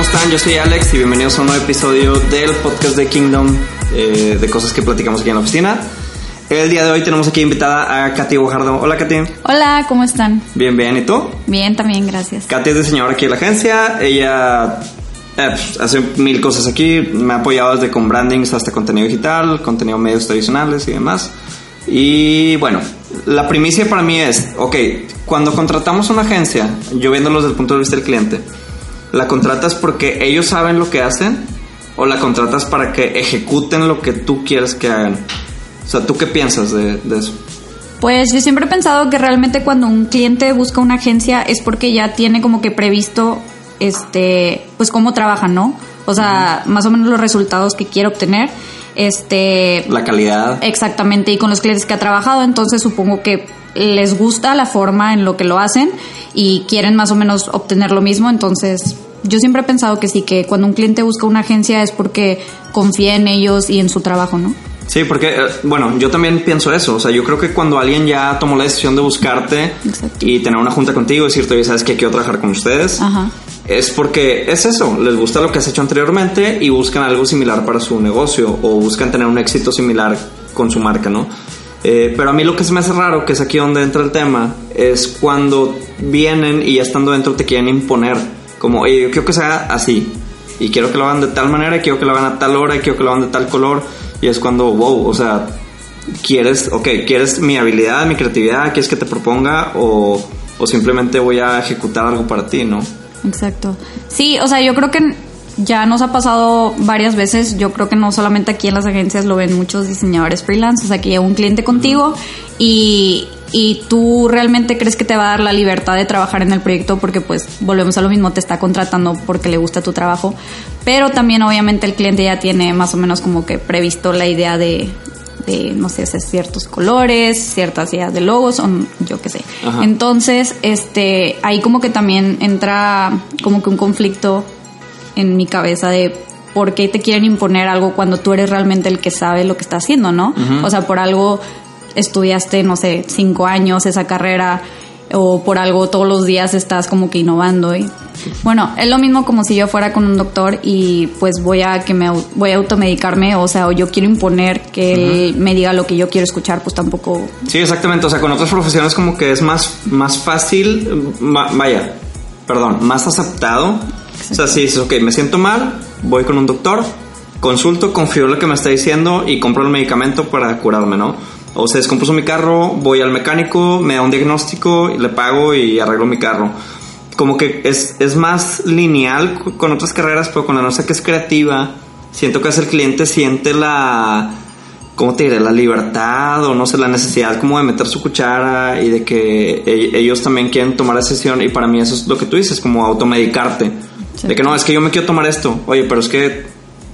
¿cómo están? Yo soy Alex y bienvenidos a un nuevo episodio del podcast de Kingdom, eh, de cosas que platicamos aquí en la oficina. El día de hoy tenemos aquí invitada a Katy Guajardo. Hola, Katy. Hola, ¿cómo están? Bien, bien. ¿Y tú? Bien, también, gracias. Katy es diseñadora aquí en la agencia. Ella eh, pues, hace mil cosas aquí. Me ha apoyado desde con brandings hasta contenido digital, contenido medios tradicionales y demás. Y bueno, la primicia para mí es, ok, cuando contratamos una agencia, yo viéndolo desde el punto de vista del cliente, ¿la contratas porque ellos saben lo que hacen o la contratas para que ejecuten lo que tú quieres que hagan? O sea, ¿tú qué piensas de, de eso? Pues yo siempre he pensado que realmente cuando un cliente busca una agencia es porque ya tiene como que previsto este pues cómo trabajan, ¿no? O sea, más o menos los resultados que quiere obtener. Este La calidad. exactamente y con los clientes que ha trabajado, entonces supongo que les gusta la forma en lo que lo hacen y quieren más o menos obtener lo mismo, entonces yo siempre he pensado que sí que cuando un cliente busca una agencia es porque confía en ellos y en su trabajo, ¿no? Sí, porque, eh, bueno, yo también pienso eso. O sea, yo creo que cuando alguien ya tomó la decisión de buscarte Exacto. y tener una junta contigo y decirte, oye, sabes que quiero trabajar con ustedes, Ajá. es porque es eso. Les gusta lo que has hecho anteriormente y buscan algo similar para su negocio o buscan tener un éxito similar con su marca, ¿no? Eh, pero a mí lo que se me hace raro, que es aquí donde entra el tema, es cuando vienen y ya estando dentro te quieren imponer. Como, yo quiero que sea así. Y quiero que lo hagan de tal manera, y quiero que lo hagan a tal hora, y quiero que lo hagan de tal color. Y es cuando, wow, o sea, quieres, ok, quieres mi habilidad, mi creatividad, quieres que te proponga o, o simplemente voy a ejecutar algo para ti, ¿no? Exacto. Sí, o sea, yo creo que ya nos ha pasado varias veces. Yo creo que no solamente aquí en las agencias lo ven muchos diseñadores freelance. O sea, que llega un cliente contigo y, y tú realmente crees que te va a dar la libertad de trabajar en el proyecto porque, pues, volvemos a lo mismo, te está contratando porque le gusta tu trabajo. Pero también, obviamente, el cliente ya tiene más o menos como que previsto la idea de, de no sé, hacer ciertos colores, ciertas ideas de logos, o yo qué sé. Ajá. Entonces, este, ahí como que también entra como que un conflicto en mi cabeza de por qué te quieren imponer algo cuando tú eres realmente el que sabe lo que está haciendo, ¿no? O sea, por algo estudiaste, no sé, cinco años esa carrera o por algo todos los días estás como que innovando y bueno es lo mismo como si yo fuera con un doctor y pues voy a que me voy a automedicarme o sea o yo quiero imponer que él me diga lo que yo quiero escuchar pues tampoco Sí, exactamente. O sea, con otras profesiones como que es más, más fácil, ma- vaya, perdón, más aceptado. O sea, si dices, ok, me siento mal, voy con un doctor, consulto, confío en lo que me está diciendo y compro el medicamento para curarme, ¿no? O se descompuso mi carro, voy al mecánico, me da un diagnóstico, le pago y arreglo mi carro. Como que es, es más lineal con otras carreras, pero con la nuestra que es creativa, siento que es el cliente siente la, ¿cómo te diré? La libertad o no sé, la necesidad como de meter su cuchara y de que e- ellos también quieren tomar esa decisión y para mí eso es lo que tú dices, como automedicarte. Sí. De que no, es que yo me quiero tomar esto. Oye, pero es que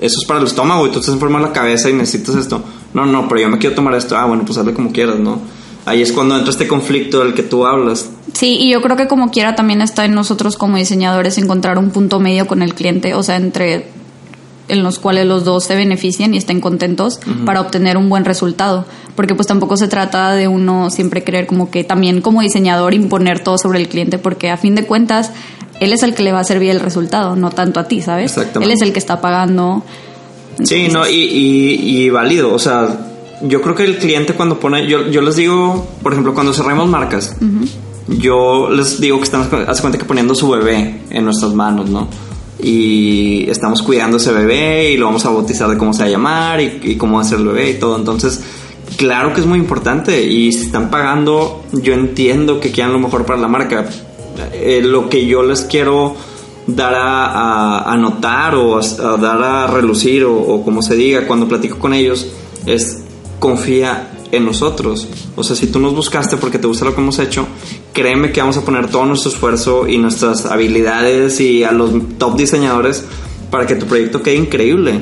eso es para el estómago y tú estás enfermo de la cabeza y necesitas esto. No, no, pero yo me quiero tomar esto. Ah, bueno, pues hazle como quieras, ¿no? Ahí es cuando entra este conflicto del que tú hablas. Sí, y yo creo que como quiera también está en nosotros como diseñadores encontrar un punto medio con el cliente, o sea, entre en los cuales los dos se beneficien y estén contentos para obtener un buen resultado, porque pues tampoco se trata de uno siempre querer como que también como diseñador imponer todo sobre el cliente, porque a fin de cuentas él es el que le va a servir el resultado, no tanto a ti, ¿sabes? Exactamente. Él es el que está pagando. Sí, no, y, y, y válido. O sea, yo creo que el cliente cuando pone, yo, yo les digo, por ejemplo, cuando cerramos marcas, yo les digo que estamos, hace cuenta que poniendo su bebé en nuestras manos, ¿no? Y estamos cuidando ese bebé y lo vamos a bautizar de cómo se va a llamar y, y cómo va a ser el bebé y todo. Entonces, claro que es muy importante y si están pagando, yo entiendo que quieran lo mejor para la marca. Eh, lo que yo les quiero dar a, a- notar o a, a dar a relucir o, o como se diga cuando platico con ellos es confía en nosotros. O sea, si tú nos buscaste porque te gusta lo que hemos hecho, créeme que vamos a poner todo nuestro esfuerzo y nuestras habilidades y a los top diseñadores para que tu proyecto quede increíble.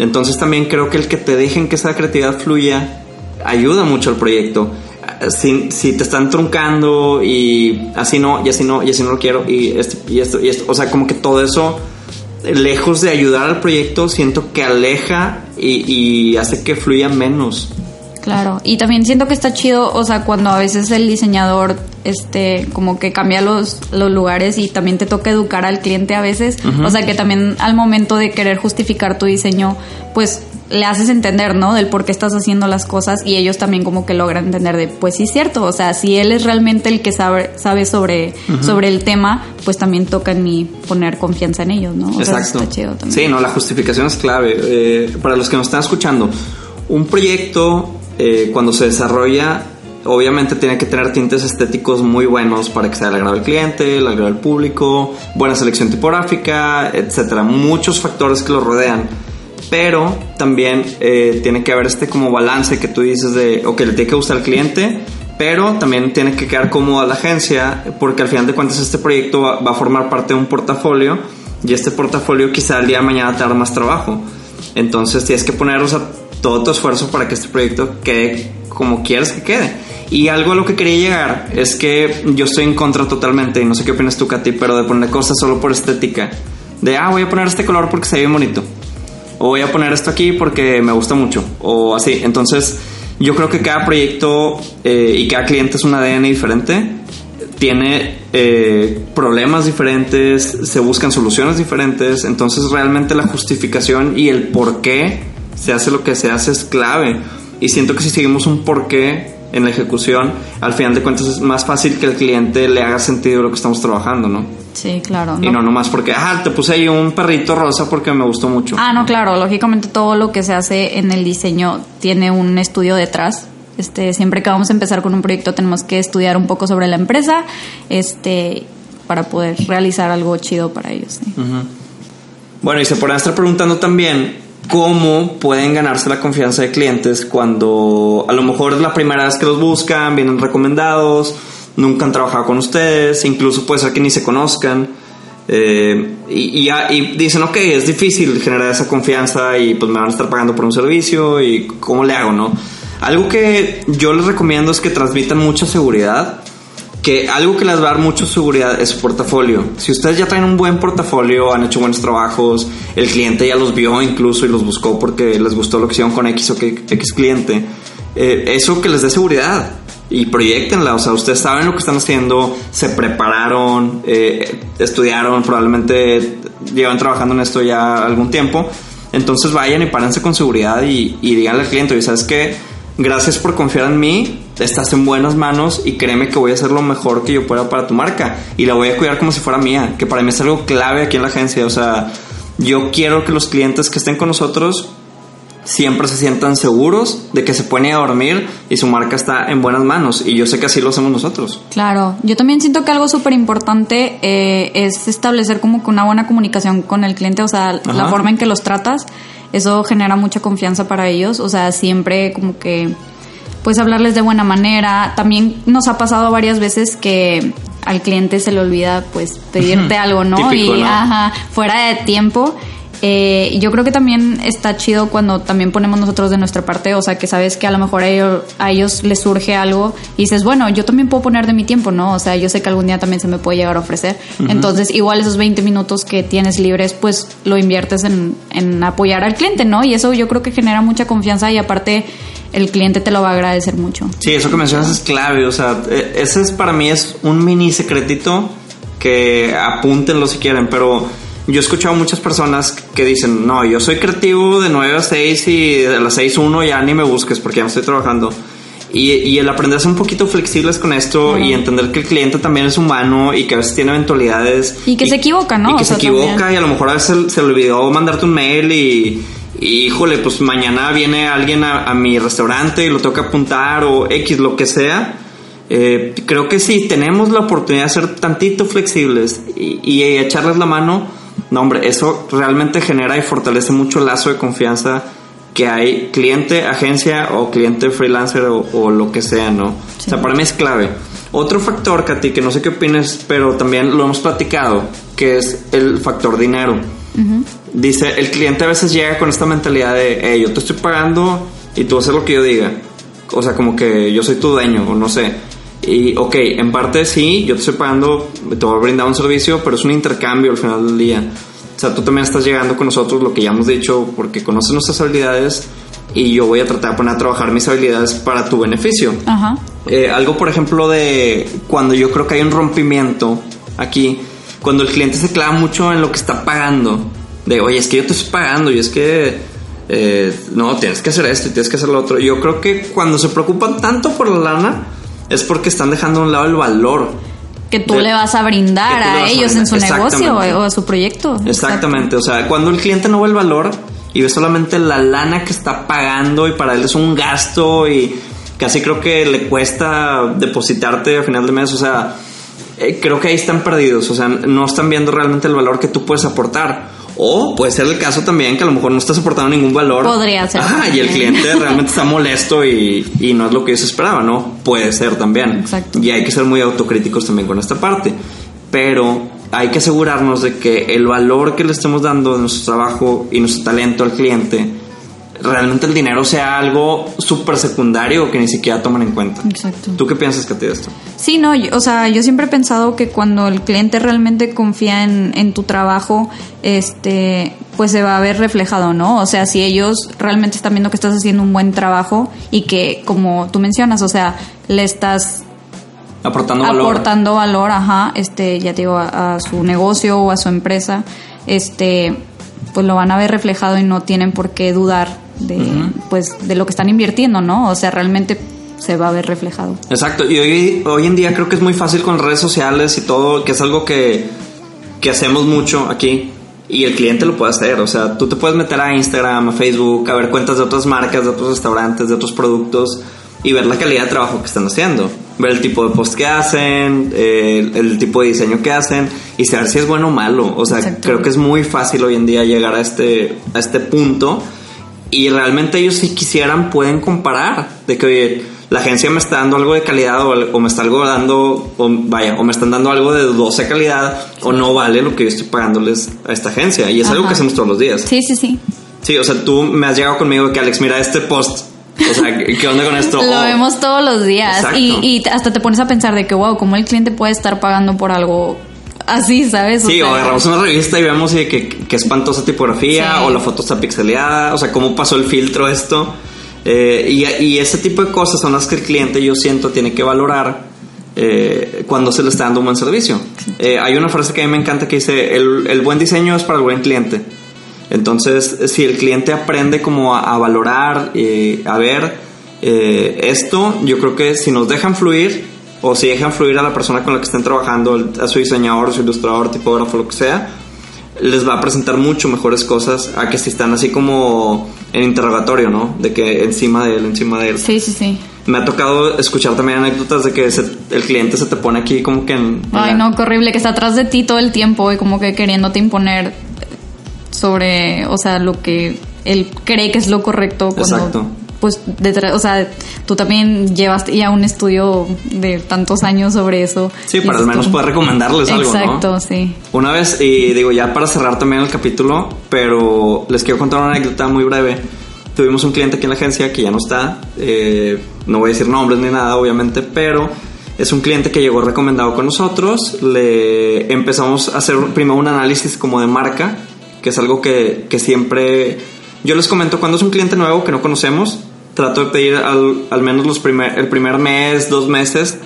Entonces también creo que el que te dejen que esa creatividad fluya ayuda mucho al proyecto. Si, si te están truncando y así no, y así no, y así no lo quiero, y esto, y esto, y esto, o sea, como que todo eso, lejos de ayudar al proyecto, siento que aleja y, y hace que fluya menos. Claro, y también siento que está chido, o sea, cuando a veces el diseñador, este, como que cambia los, los lugares y también te toca educar al cliente a veces, o sea, que también al momento de querer justificar tu diseño, pues le haces entender, ¿no? Del por qué estás haciendo las cosas y ellos también como que logran entender de, pues sí es cierto, o sea, si él es realmente el que sabe, sabe sobre, sobre el tema, pues también toca en mí poner confianza en ellos, ¿no? Exacto. está chido también. Sí, no, la justificación es clave. Eh, para los que nos están escuchando, un proyecto eh, cuando se desarrolla, obviamente tiene que tener tintes estéticos muy buenos para que sea el agrado del cliente, el agrado del público, buena selección tipográfica, etcétera. Muchos factores que lo rodean. Pero también eh, tiene que haber este como balance que tú dices de, ok, le tiene que gustar al cliente, pero también tiene que quedar cómodo a la agencia, porque al final de cuentas este proyecto va, va a formar parte de un portafolio y este portafolio quizá el día de mañana te más trabajo. Entonces tienes que poner, o sea, todo tu esfuerzo para que este proyecto quede como quieres que quede. Y algo a lo que quería llegar es que yo estoy en contra totalmente, y no sé qué opinas tú, Katy, pero de poner cosas solo por estética. De, ah, voy a poner este color porque se ve bonito. Voy a poner esto aquí porque me gusta mucho. O así. Entonces, yo creo que cada proyecto eh, y cada cliente es un ADN diferente. Tiene eh, problemas diferentes, se buscan soluciones diferentes. Entonces, realmente la justificación y el por qué se hace lo que se hace es clave. Y siento que si seguimos un porqué en la ejecución, al final de cuentas es más fácil que el cliente le haga sentido lo que estamos trabajando, ¿no? Sí, claro. Y no nomás porque, ah, te puse ahí un perrito rosa porque me gustó mucho. Ah, no, claro, lógicamente todo lo que se hace en el diseño tiene un estudio detrás. Este, siempre que vamos a empezar con un proyecto tenemos que estudiar un poco sobre la empresa, este, para poder realizar algo chido para ellos. Bueno, y se podrán estar preguntando también, cómo pueden ganarse la confianza de clientes cuando a lo mejor es la primera vez que los buscan, vienen recomendados, nunca han trabajado con ustedes, incluso puede ser que ni se conozcan. Eh, y, y, dicen, ok, es difícil generar esa confianza y pues me van a estar pagando por un servicio y cómo le hago, ¿no? Algo que yo les recomiendo es que transmitan mucha seguridad que algo que les va a dar mucha seguridad es su portafolio. Si ustedes ya traen un buen portafolio, han hecho buenos trabajos, el cliente ya los vio incluso y los buscó porque les gustó lo que hicieron con X o X cliente, eh, eso que les dé seguridad y proyectenla. O sea, ustedes saben lo que están haciendo, se prepararon, eh, estudiaron, probablemente llevan trabajando en esto ya algún tiempo. Entonces vayan y párense con seguridad y, y al cliente, ¿sabes qué? Gracias por confiar en mí estás en buenas manos y créeme que voy a hacer lo mejor que yo pueda para tu marca. Y la voy a cuidar como si fuera mía, que para mí es algo clave aquí en la agencia, o sea, yo quiero que los clientes que estén con nosotros siempre se sientan seguros de que se pueden ir a dormir y su marca está en buenas manos. Y yo sé que así lo hacemos nosotros. Claro, yo también siento que algo súper importante eh, es establecer como que una buena comunicación con el cliente, o sea, la forma en que los tratas, eso genera mucha confianza para ellos, o sea, siempre como que pues hablarles de buena manera. También nos ha pasado varias veces que al cliente se le olvida pues pedirte algo, ¿no? y Ajá, fuera de tiempo. Eh, yo creo que también está chido cuando también ponemos nosotros de nuestra parte, o sea, que sabes que a lo mejor a ellos, les surge algo y dices, bueno, yo también puedo poner de mi tiempo, ¿no? O sea, yo sé que algún día también se me puede llegar a ofrecer. Entonces, igual esos 20 minutos que tienes libres, pues lo inviertes en, en apoyar al cliente, ¿no? Y eso yo creo que genera mucha confianza y aparte el cliente te lo va a agradecer mucho. Sí, eso que mencionas es clave, o sea, e, ese es para mí es un mini secretito que apúntenlo si quieren, pero yo he escuchado muchas personas que dicen, no, yo soy creativo de 9 a 6 y de las 6 a 1 ya ni me busques porque ya no estoy trabajando. Y, y el aprender a ser un poquito flexibles con esto y entender que el cliente también es humano y que a veces tiene eventualidades. Y que se equivoca, ¿no? Y que se equivoca y a lo mejor a veces se le olvidó mandarte un mail y híjole, pues mañana viene alguien a, mi restaurante y lo tengo que apuntar o X, lo que sea. Eh, creo que sí, tenemos la oportunidad de ser tantito flexibles y, echarles la mano, no hombre, eso realmente genera y fortalece mucho el lazo de confianza que hay cliente, agencia o cliente freelancer o, lo que sea, ¿no? O sea, para mí es clave. Otro factor, Katy, que no sé qué opinas, pero también lo hemos platicado, que es el factor dinero. Dice, el cliente a veces llega con esta mentalidad de, hey, yo te estoy pagando y tú haces lo que yo diga. O sea, como que yo soy tu dueño, o no sé. Y, ok, en parte sí, yo te estoy pagando, te voy a brindar un servicio, pero es un intercambio al final del día. O sea, tú también estás llegando con nosotros, lo que ya hemos dicho, porque conoces nuestras habilidades y yo voy a tratar de poner a trabajar mis habilidades para tu beneficio. Ajá. Eh, algo, por ejemplo, de cuando yo creo que hay un rompimiento aquí, cuando el cliente se clava mucho en lo que está pagando, de, oye, es que yo te estoy pagando y es que, eh, no, tienes que hacer esto y tienes que hacer lo otro. Yo creo que cuando se preocupan tanto por la lana, es porque están dejando a un lado el valor. Que tú de- le vas a brindar a ellos en su negocio o a su proyecto. Exactamente, o sea, cuando el cliente no ve el valor y ve solamente la lana que está pagando y para él es un gasto y casi creo que le cuesta depositarte a final de mes, o sea, eh, creo que ahí están perdidos, o sea, no están viendo realmente el valor que tú puedes aportar. O puede ser el caso también que a lo mejor no estás aportando ningún valor. Podría ser Ajá, y el cliente realmente está molesto y, y no es lo que ellos esperaban, ¿no? Puede ser también. Exacto. Y hay que ser muy autocríticos también con esta parte. Pero hay que asegurarnos de que el valor que le estemos dando de nuestro trabajo y nuestro talento al cliente, realmente el dinero sea algo súper secundario que ni siquiera toman en cuenta. Exacto. ¿Tú qué piensas, Katy, de esto? Sí, no, yo- o sea, yo siempre he pensado que cuando el cliente realmente confía en, en tu trabajo, este, pues se va a ver reflejado, ¿no? O sea, si ellos realmente están viendo que estás haciendo un buen trabajo y que, como tú mencionas, o sea, le estás Aportando valor. aportando valor, ajá, este, ya te digo, a, a su negocio o a su empresa, este, pues lo van a ver reflejado y no tienen por qué dudar de, pues, de lo que están invirtiendo, ¿no? O sea, realmente se va a ver reflejado. Exacto, y hoy, hoy en día creo que es muy fácil con redes sociales y todo, que es algo que, que hacemos mucho aquí. Y el cliente lo puede hacer, o sea, tú te puedes meter a Instagram, a Facebook, a ver cuentas de otras marcas, de otros restaurantes, de otros productos y ver la calidad de trabajo que están haciendo. Ver el tipo de post que hacen, eh, el, el tipo de diseño que hacen y saber si es bueno o malo. O sea, creo que es muy fácil hoy en día llegar a este, a este punto y realmente ellos si quisieran pueden comparar de que oye la agencia me está dando algo de calidad o, o me está algo dando o vaya o me están dando algo de dudosa calidad o no vale lo que yo estoy pagándoles a esta agencia. Y es algo que hacemos todos los días. Sí, sí, sí. sí o sea tú me has llegado conmigo que Alex mira este post o sea ¿qué onda con esto Lo vemos todos los días. Y, y hasta te pones a pensar de que, wow, ¿cómo el cliente puede estar pagando por algo así, sabes? Sí, o sea, agarramos una revista y vemos y que, que espantosa tipografía Sí. o la foto está pixeleada, o sea, cómo pasó el filtro esto. Eh, y, y ese tipo de cosas son las que el cliente yo siento tiene que valorar eh, cuando se le está dando un buen servicio. Eh, hay una frase que a mí me encanta que dice, el, el buen diseño es para el buen cliente. Entonces, si el cliente aprende como a, a valorar, eh, a ver eh, esto, yo creo que si nos dejan fluir o si dejan fluir a la persona con la que estén trabajando, a su diseñador, su ilustrador, tipógrafo, lo que sea, les va a presentar mucho mejores cosas a que si están así como en interrogatorio, ¿no? De que encima de él, encima de él. Sí, sí, sí. Me ha tocado escuchar también anécdotas de que se- el cliente se te pone aquí como que en... Ay, no, qué horrible, que está atrás de ti todo el tiempo y como que queriéndote imponer sobre, o sea, lo que él cree que es lo correcto. Cuando, Exacto. Pues, detrás, o sea, tú también llevas ya un estudio de tantos años sobre eso. Sí, para al menos como- poder recomendarles algo, ¿no? Exacto, sí. Una vez, y digo ya para cerrar también el capítulo, pero les quiero contar una anécdota muy breve. Tuvimos un cliente aquí en la agencia que ya no está, eh, no voy a decir nombres ni nada, obviamente, pero es un cliente que llegó recomendado con nosotros. Le empezamos a hacer primero un análisis como de marca, que es algo que, que siempre yo les comento cuando es un cliente nuevo que no conocemos. Trato de pedir al, al menos los primer, el primer mes, dos meses,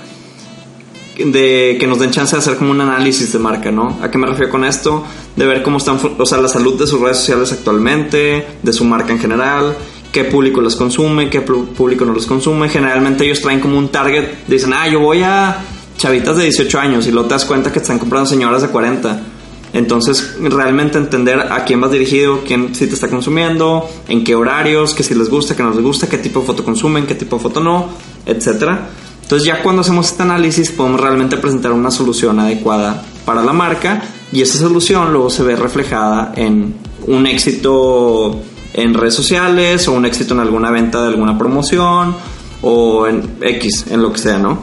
de que nos den chance de hacer como un análisis de marca, ¿no? ¿A qué me refiero con esto? De ver cómo están, o sea, la salud de sus redes sociales actualmente, de su marca en general, qué público les consume, qué público no les consume. Generalmente ellos traen como un target, dicen, ah, yo voy a chavitas de 18 años y luego te das cuenta que están comprando señoras de 40. Entonces, realmente entender a quién vas dirigido, quién sí te está consumiendo, en qué horarios, qué si les gusta, qué no les gusta, qué tipo de foto consumen, qué tipo de foto no, etcétera. Entonces, ya cuando hacemos este análisis, podemos realmente presentar una solución adecuada para la marca y esa solución luego se ve reflejada en un éxito en redes sociales o un éxito en alguna venta de alguna promoción o en X, en lo que sea, ¿no?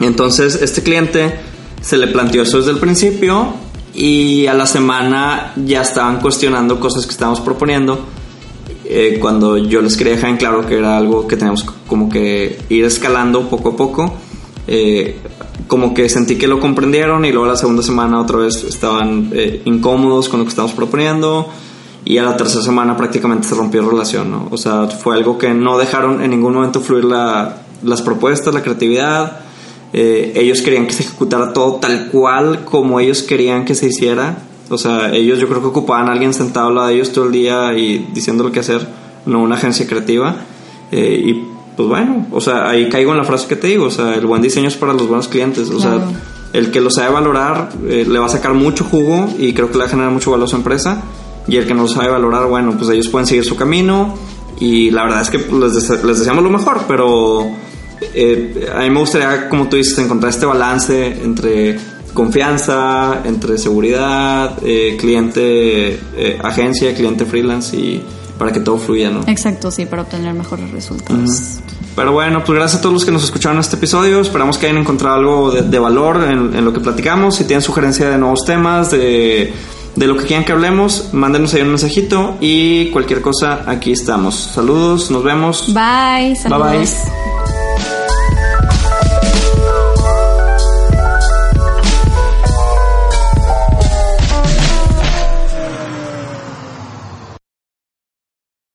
Entonces, este cliente se le planteó eso desde el principio y a la semana ya estaban cuestionando cosas que estábamos proponiendo. eh, cuando yo les quería dejar en claro que era algo que teníamos como que ir escalando poco a poco, eh, como que sentí que lo comprendieron y luego la segunda semana otra vez estaban eh, incómodos con lo que estábamos proponiendo y a la tercera semana prácticamente se rompió la relación, ¿no? O sea, fue algo que no dejaron en ningún momento fluir la, las propuestas, la creatividad. Eh, ellos querían que se ejecutara todo tal cual como ellos querían que se hiciera. O sea, ellos yo creo que ocupaban a alguien sentado al lado de ellos todo el día y diciendo lo que hacer, no una agencia creativa. Eh, y pues bueno, o sea, ahí caigo en la frase que te digo, o sea, el buen diseño es para los buenos clientes, o sea, el que lo sabe valorar eh, le va a sacar mucho jugo y creo que le va a generar mucho valor a su empresa y el que no lo sabe valorar, bueno, pues ellos pueden seguir su camino y la verdad es que les, les deseamos lo mejor, pero eh, a mí me gustaría, como tú dices, encontrar este balance entre confianza, entre seguridad, eh, cliente, eh, agencia, cliente freelance y para que todo fluya, ¿no? Exacto, sí, para obtener mejores resultados. Pero bueno, pues gracias a todos los que nos escucharon en este episodio. Esperamos que hayan encontrado algo de, valor en, en, lo que platicamos. Si tienen sugerencia de nuevos temas, de de lo que quieran que hablemos, mándenos ahí un mensajito y cualquier cosa, aquí estamos. Saludos, nos vemos. Bye, saludos. Bye bye.